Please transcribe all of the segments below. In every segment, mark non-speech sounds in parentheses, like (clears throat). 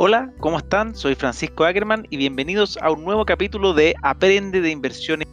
Hola, ¿cómo están? Soy Francisco Ackerman y bienvenidos a un nuevo capítulo de Aprende de Inversiones.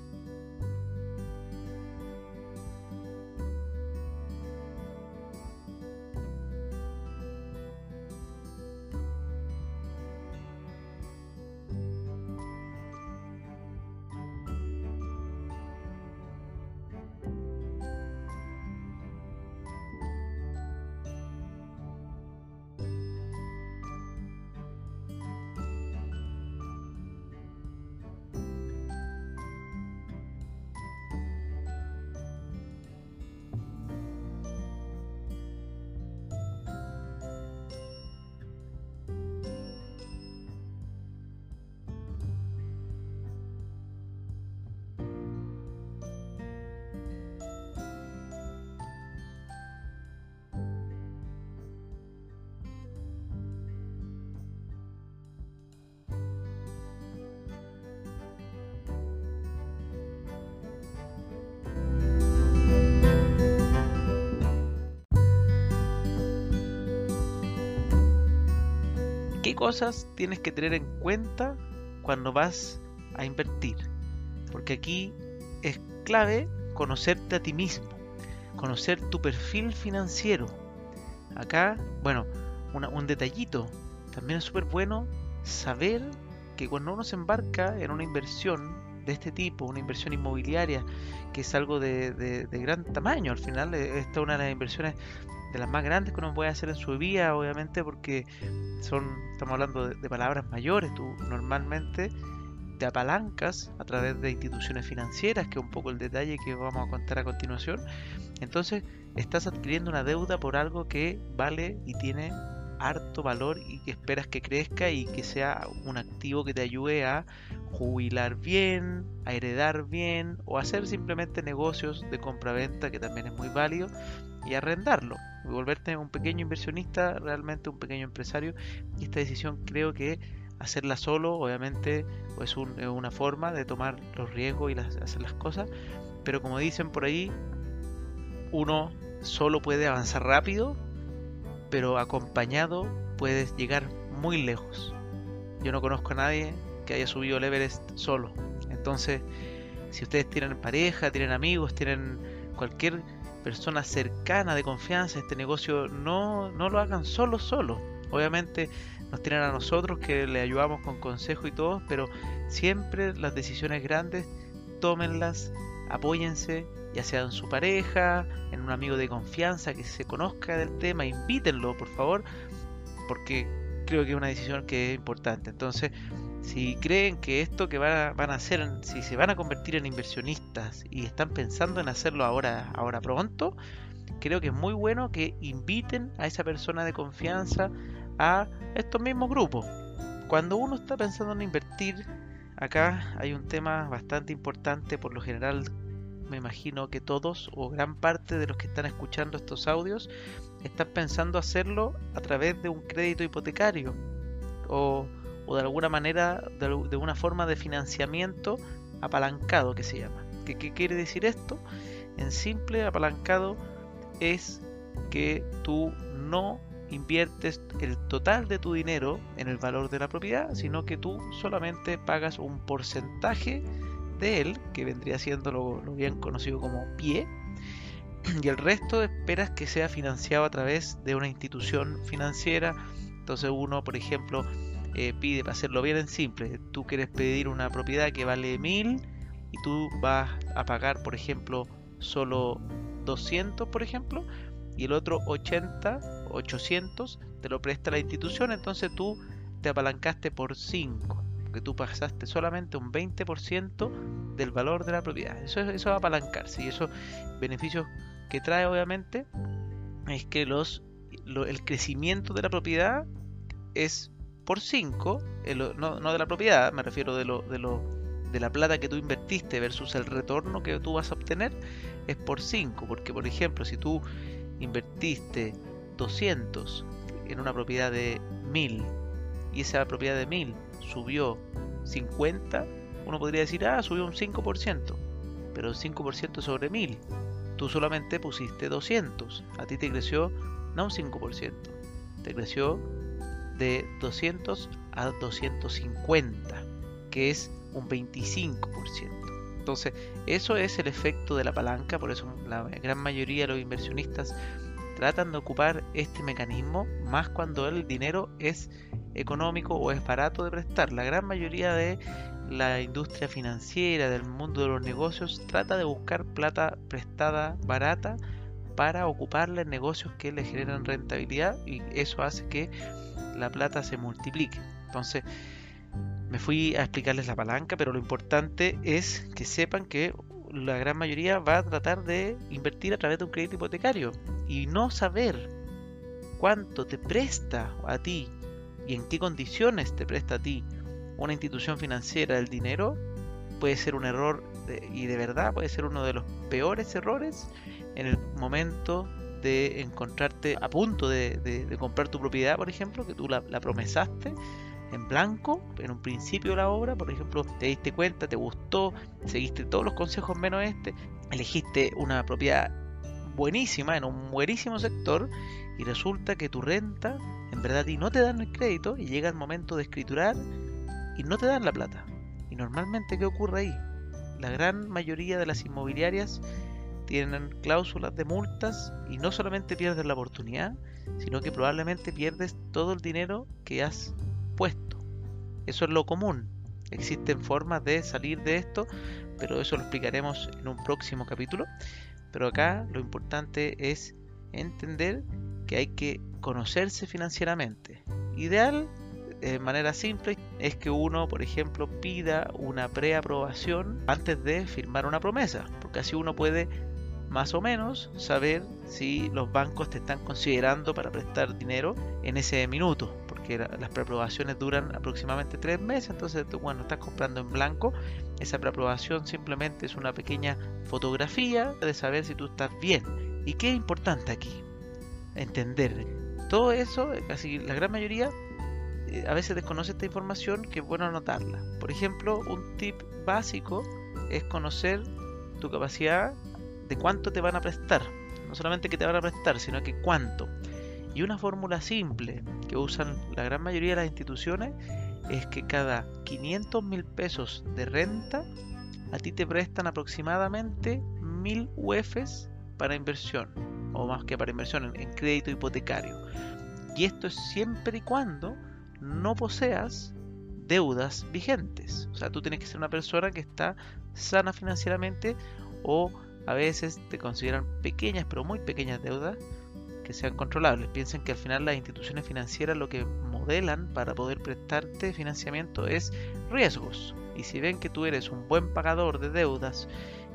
¿Qué cosas tienes que tener en cuenta cuando vas a invertir? Porque aquí es clave conocerte a ti mismo, conocer tu perfil financiero. Acá, bueno, un detallito, también es súper bueno saber que cuando uno se embarca en una inversión de este tipo, una inversión inmobiliaria, que es algo de, de gran tamaño, al final eh, esta es una de las inversiones de las más grandes que uno puede hacer en su vida, obviamente, porque son, estamos hablando de, palabras mayores. Tú normalmente te apalancas a través de instituciones financieras, que es un poco el detalle que vamos a contar a continuación. Entonces, estás adquiriendo una deuda por algo que vale y tiene harto valor y que esperas que crezca y que sea un activo que te ayude a jubilar bien, a heredar bien o hacer simplemente negocios de compra-venta que también es muy válido y arrendarlo volverte un pequeño inversionista, realmente un pequeño empresario. Y esta decisión creo que hacerla solo, obviamente, es, una forma de tomar los riesgos y hacer las cosas. Pero como dicen por ahí, uno solo puede avanzar rápido, pero acompañado puedes llegar muy lejos. Yo no conozco a nadie que haya subido el Everest solo. Entonces, si ustedes tienen pareja, tienen amigos, tienen cualquier persona cercana de confianza este negocio, no, no lo hagan solo, solo. Obviamente nos tienen a nosotros que le ayudamos con consejo y todo, pero siempre las decisiones grandes, tómenlas, apóyense, ya sea en su pareja, en un amigo de confianza que se conozca del tema, invítenlo por favor, porque creo que es una decisión que es importante. Entonces, si creen que esto que van a, hacer, si se van a convertir en inversionistas y están pensando en hacerlo ahora, ahora pronto, creo que es muy bueno que inviten a esa persona de confianza a estos mismos grupos. Cuando uno está pensando en invertir, acá hay un tema bastante importante, por lo general me imagino que todos o gran parte de los que están escuchando estos audios están pensando hacerlo a través de un crédito hipotecario o de alguna manera, de, una forma de financiamiento apalancado que se llama. ¿Qué, ¿Qué, quiere decir esto? En simple, apalancado es que tú no inviertes el total de tu dinero en el valor de la propiedad, sino que tú solamente pagas un porcentaje de él, que vendría siendo lo, bien conocido como pie, (clears throat) y el resto esperas que sea financiado a través de una institución financiera. Entonces uno, por ejemplo, eh, pide, para hacerlo bien en simple, tú quieres pedir una propiedad que vale 1000 y tú vas a pagar, por ejemplo, solo 200, por ejemplo, y el otro 80, 800 te lo presta la institución, entonces tú te apalancaste por 5, porque tú pasaste solamente un 20% del valor de la propiedad. Eso es, eso apalancarse y esos beneficios que trae obviamente es que los, el crecimiento de la propiedad es por 5, no, no, de la propiedad, me refiero de, lo, de, lo, de la plata que tú invertiste versus el retorno que tú vas a obtener, es por 5. Porque, por ejemplo, si tú invertiste 200 en una propiedad de 1000 y esa propiedad de 1000 subió 50, uno podría decir, ah, subió un 5%, pero 5% sobre 1000. Tú solamente pusiste 200, a ti te creció no un 5%, te creció de 200 a 250, que es un 25%. Entonces, eso es el efecto de la palanca, por eso la gran mayoría de los inversionistas tratan de ocupar este mecanismo, más cuando el dinero es económico o es barato de prestar. La gran mayoría de la industria financiera, del mundo de los negocios, trata de buscar plata prestada barata para ocuparla en negocios que le generan rentabilidad y eso hace que la plata se multiplique. Entonces, me fui a explicarles la palanca, pero lo importante es que sepan que la gran mayoría va a tratar de invertir a través de un crédito hipotecario y no saber cuánto te presta a ti y en qué condiciones te presta a ti una institución financiera el dinero puede ser un error y de verdad puede ser uno de los peores errores en el momento de encontrarte a punto de, comprar tu propiedad, por ejemplo, que tú la, la, promesaste en blanco en un principio de la obra, por ejemplo, te diste cuenta, te gustó, seguiste todos los consejos menos este, elegiste una propiedad buenísima en un buenísimo sector y resulta que tu renta en verdad y no te dan el crédito y llega el momento de escriturar y no te dan la plata. Y normalmente, ¿qué ocurre ahí? La gran mayoría de las inmobiliarias tienen cláusulas de multas y no solamente pierdes la oportunidad, sino que probablemente pierdes todo el dinero que has puesto. Eso es lo común. Existen formas de salir de esto, pero eso lo explicaremos en un próximo capítulo. Pero acá lo importante es entender que hay que conocerse financieramente. Ideal de manera simple es que uno, por ejemplo, pida una preaprobación antes de firmar una promesa, porque así uno puede más o menos saber si los bancos te están considerando para prestar dinero en ese minuto, porque las preaprobaciones duran aproximadamente tres meses, entonces tú cuando estás comprando en blanco, esa preaprobación simplemente es una pequeña fotografía de saber si tú estás bien. ¿Y qué es importante aquí? Entender. Todo eso, casi la gran mayoría, eh, a veces desconoce esta información que es bueno anotarla. Por ejemplo, un tip básico es conocer tu capacidad de cuánto te van a prestar. No solamente que te van a prestar, sino que cuánto. Y una fórmula simple que usan la gran mayoría de las instituciones es que cada 500 mil pesos de renta a ti te prestan aproximadamente 1000 UFs para inversión, o más que para inversión, en, en crédito hipotecario. Y esto es siempre y cuando no poseas deudas vigentes. O sea, tú tienes que ser una persona que está sana financieramente o a veces te consideran pequeñas, pero muy pequeñas deudas que sean controlables. Piensen que al final las instituciones financieras lo que modelan para poder prestarte financiamiento es riesgos. Y si ven que tú eres un buen pagador de deudas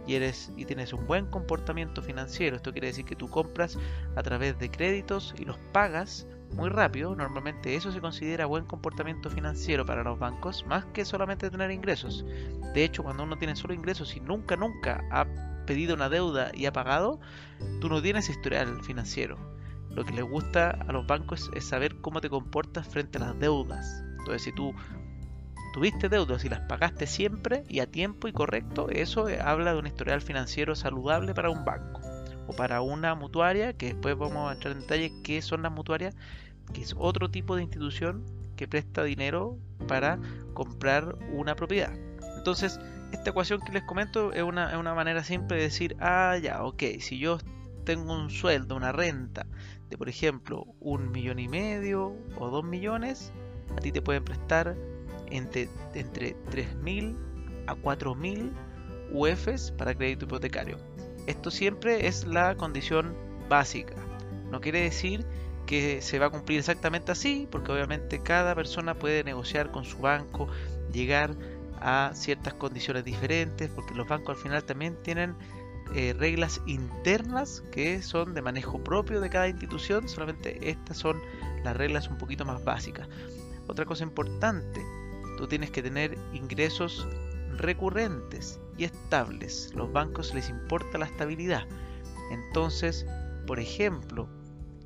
y, eres, y tienes un buen comportamiento financiero, esto quiere decir que tú compras a través de créditos y los pagas muy rápido, normalmente eso se considera buen comportamiento financiero para los bancos, más que solamente tener ingresos. De hecho, cuando uno tiene solo ingresos y nunca, nunca ha pedido una deuda y ha pagado, tú no tienes historial financiero. Lo que les gusta a los bancos es saber cómo te comportas frente a las deudas. Entonces, si tú tuviste deudas y las pagaste siempre y a tiempo y correcto, eso habla de un historial financiero saludable para un banco o para una mutuaria, que después vamos a entrar en detalle qué son las mutuarias, que es otro tipo de institución que presta dinero para comprar una propiedad. Entonces, esta ecuación que les comento es una, manera simple de decir, ah, ya, ok, si yo tengo un sueldo, una renta de, por ejemplo, un millón y medio o dos millones, a ti te pueden prestar entre, entre 3.000 a 4.000 UFs para crédito hipotecario. Esto siempre es la condición básica. No quiere decir que se va a cumplir exactamente así, porque obviamente cada persona puede negociar con su banco, llegar a ciertas condiciones diferentes, porque los bancos al final también tienen eh, reglas internas que son de manejo propio de cada institución, solamente estas son las reglas un poquito más básicas. Otra cosa importante, tú tienes que tener ingresos recurrentes y estables. Los bancos les importa la estabilidad. Entonces, por ejemplo,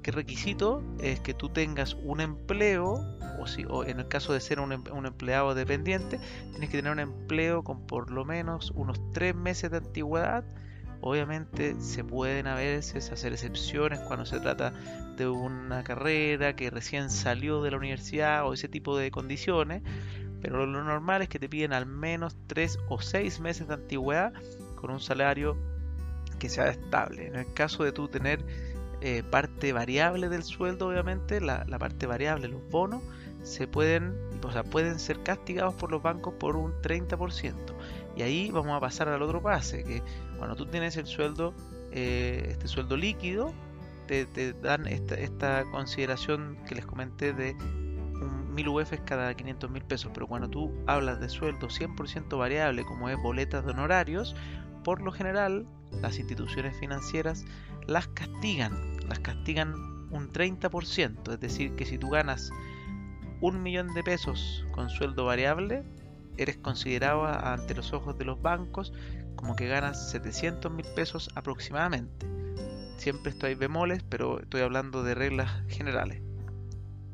¿qué requisito es que tú tengas un empleo o, si, o en el caso de ser un, em, un, empleado dependiente, tienes que tener un empleo con por lo menos unos tres meses de antigüedad Obviamente se pueden a veces hacer excepciones cuando se trata de una carrera que recién salió de la universidad o ese tipo de condiciones, pero lo normal es que te piden al menos 3 o 6 meses de antigüedad con un salario que sea estable. En el caso de tú tener eh, parte variable del sueldo, obviamente, la, la, parte variable, los bonos, se pueden, o sea, pueden ser castigados por los bancos por un 30%. Y ahí vamos a pasar al otro pase, que cuando tú tienes el sueldo, eh, este sueldo líquido, te, dan esta, esta, consideración que les comenté de un 1000 UF cada 500 mil pesos. Pero cuando tú hablas de sueldo 100% variable, como es boletas de honorarios, por lo general las instituciones financieras las castigan, las castigan un 30%, es decir, que si tú ganas un millón de pesos con sueldo variable, eres considerado ante los ojos de los bancos como que ganas 700 mil pesos aproximadamente. Siempre estoy bemoles, pero estoy hablando de reglas generales.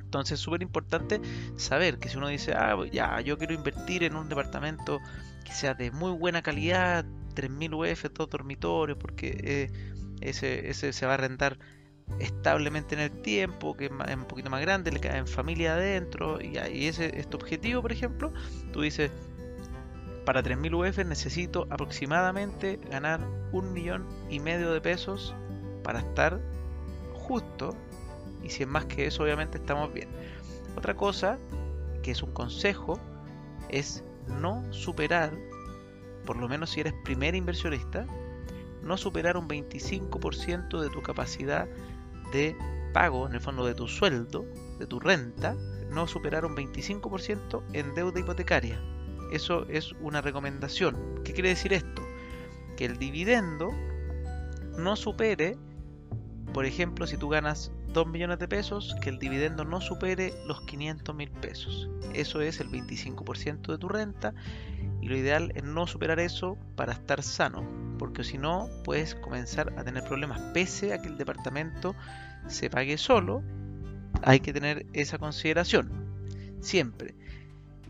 Entonces es súper importante saber que si uno dice, ah, ya, yo quiero invertir en un departamento que sea de muy buena calidad, 3.000 UF, dos dormitorios, porque eh, ese, ese se va a rentar establemente en el tiempo, que es un poquito más grande, le cae en familia adentro, y, ahí ese es tu objetivo, por ejemplo, tú dices, para 3.000 UF necesito aproximadamente ganar un millón y medio de pesos para estar justo, y si es más que eso, obviamente estamos bien. Otra cosa, que es un consejo, es no superar, por lo menos si eres primer inversionista, no superar un 25% de tu capacidad de pago, en el fondo de tu sueldo, de tu renta, no superar un 25% en deuda hipotecaria. Eso es una recomendación. ¿Qué quiere decir esto? Que el dividendo no supere, por ejemplo, si tú ganas 2 millones de pesos, que el dividendo no supere los 500 mil pesos. Eso es el 25% de tu renta y lo ideal es no superar eso para estar sano, porque si no puedes comenzar a tener problemas pese a que el departamento se pague solo. Hay que tener esa consideración siempre.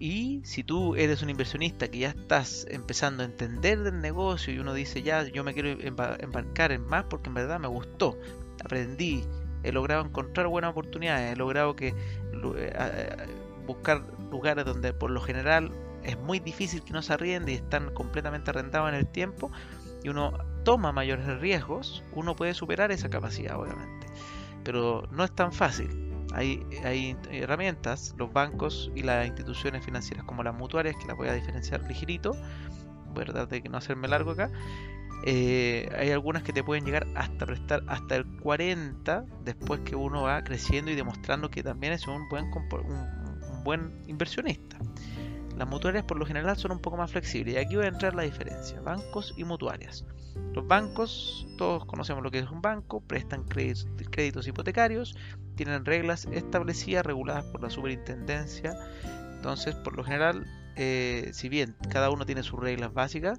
Y si tú eres un inversionista que ya estás empezando a entender del negocio y uno dice ya yo me quiero embarcar en más porque en verdad me gustó, aprendí, he logrado encontrar buenas oportunidades, he logrado que eh, buscar lugares donde por lo general es muy difícil que no se arriende y están completamente arrendados en el tiempo y uno toma mayores riesgos, uno puede superar esa capacidad obviamente. Pero no es tan fácil. Hay, herramientas, los bancos y las instituciones financieras como las mutuarias, que las voy a diferenciar ligerito, voy de no hacerme largo acá, eh, hay algunas que te pueden llegar hasta prestar hasta el 40 después que uno va creciendo y demostrando que también es un, buen inversionista. Las mutuarias por lo general son un poco más flexibles y aquí va a entrar la diferencia, bancos y mutuarias. Los bancos, todos conocemos lo que es un banco, prestan créditos, créditos hipotecarios, tienen reglas establecidas, reguladas por la superintendencia. Entonces, por lo general, eh, si bien cada uno tiene sus reglas básicas,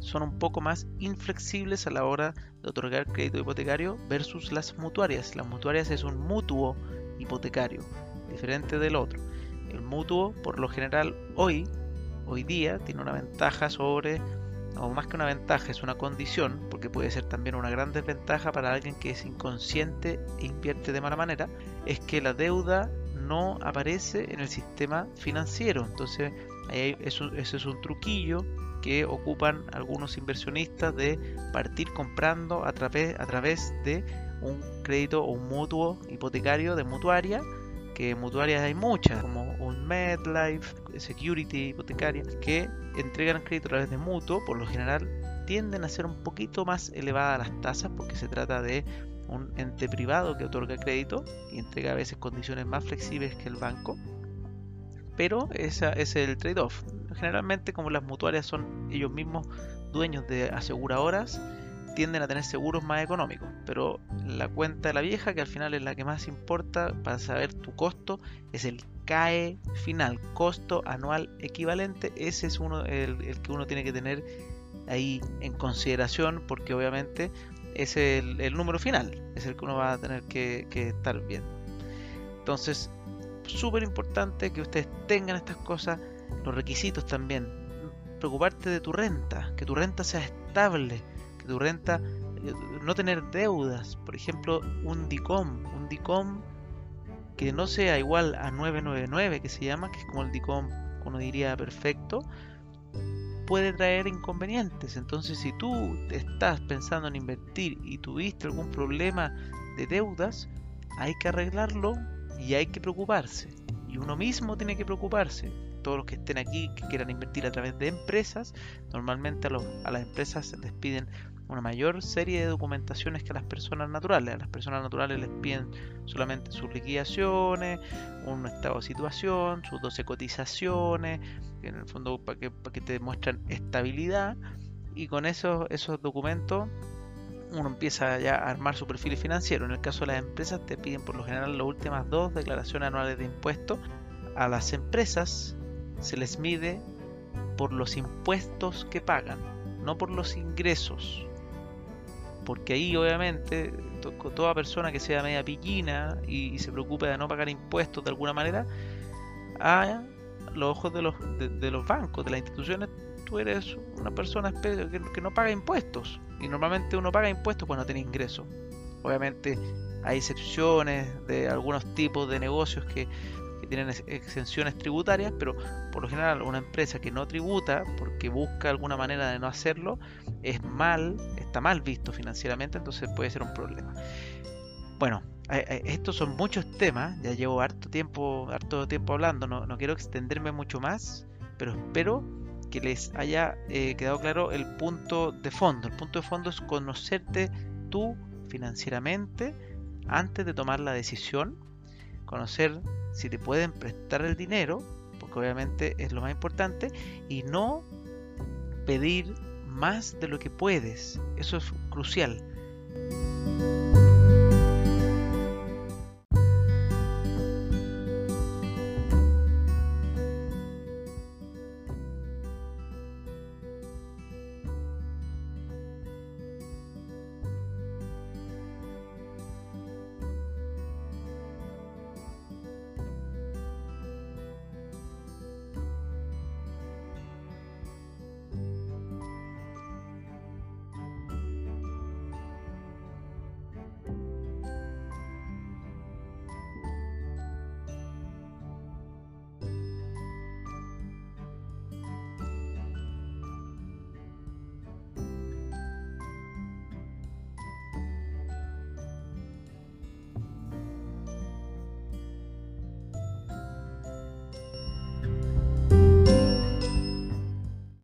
son un poco más inflexibles a la hora de otorgar crédito hipotecario versus las mutuarias. Las mutuarias es un mutuo hipotecario, diferente del otro. El mutuo, por lo general, hoy, hoy día, tiene una ventaja sobre, o más que una ventaja, es una condición, porque puede ser también una gran desventaja para alguien que es inconsciente e invierte de mala manera, es que la deuda no aparece en el sistema financiero. Entonces, ahí eso, eso es un truquillo que ocupan algunos inversionistas de partir comprando a través, a través de un crédito o un mutuo hipotecario de mutuaria, que mutuarias hay muchas, como MedLife, Security hipotecaria, que entregan crédito a través de mutuo, por lo general tienden a ser un poquito más elevadas las tasas porque se trata de un ente privado que otorga crédito y entrega a veces condiciones más flexibles que el banco pero ese es el trade-off. Generalmente como las mutuarias son ellos mismos dueños de aseguradoras, tienden a tener seguros más económicos, pero la cuenta de la vieja, que al final es la que más importa para saber tu costo, es el CAE final, costo anual equivalente, ese es uno el, que uno tiene que tener ahí en consideración, porque obviamente es el, número final, es el que uno va a tener que, que estar viendo. Entonces, súper importante que ustedes tengan estas cosas, los requisitos también. Preocuparte de tu renta, que tu renta sea estable, que tu renta, eh, no tener deudas, por ejemplo, un DICOM, un DICOM que no sea igual a 999 que se llama, que es como el DICOM, uno diría perfecto, puede traer inconvenientes. Entonces, si tú estás pensando en invertir y tuviste algún problema de deudas, hay que arreglarlo y hay que preocuparse. Y uno mismo tiene que preocuparse. Todos los que estén aquí, que quieran invertir a través de empresas, normalmente a, a las empresas les piden una mayor serie de documentaciones que a las personas naturales. A las personas naturales les piden solamente sus liquidaciones, un estado de situación, sus 12 cotizaciones, en el fondo para que, para que te demuestran estabilidad y con esos, esos documentos uno empieza ya a armar su perfil financiero. En el caso de las empresas te piden por lo general las últimas dos declaraciones anuales de impuestos. A las empresas se les mide por los impuestos que pagan, no por los ingresos porque ahí obviamente toda persona que sea media pillina y, se preocupe de no pagar impuestos de alguna manera, a los ojos de los, de, los bancos, de las instituciones, tú eres una persona que, que, no paga impuestos. Y normalmente uno paga impuestos cuando tiene ingresos. Obviamente hay excepciones de algunos tipos de negocios que tienen exenciones tributarias, pero por lo general una empresa que no tributa porque busca alguna manera de no hacerlo es mal, está mal visto financieramente, entonces puede ser un problema. Bueno, estos son muchos temas, ya llevo harto tiempo, harto tiempo hablando, no, no quiero extenderme mucho más, pero espero que les haya eh, quedado claro el punto de fondo. El punto de fondo es conocerte tú financieramente antes de tomar la decisión, conocer si te pueden prestar el dinero, porque obviamente es lo más importante, y no pedir más de lo que puedes. Eso es crucial.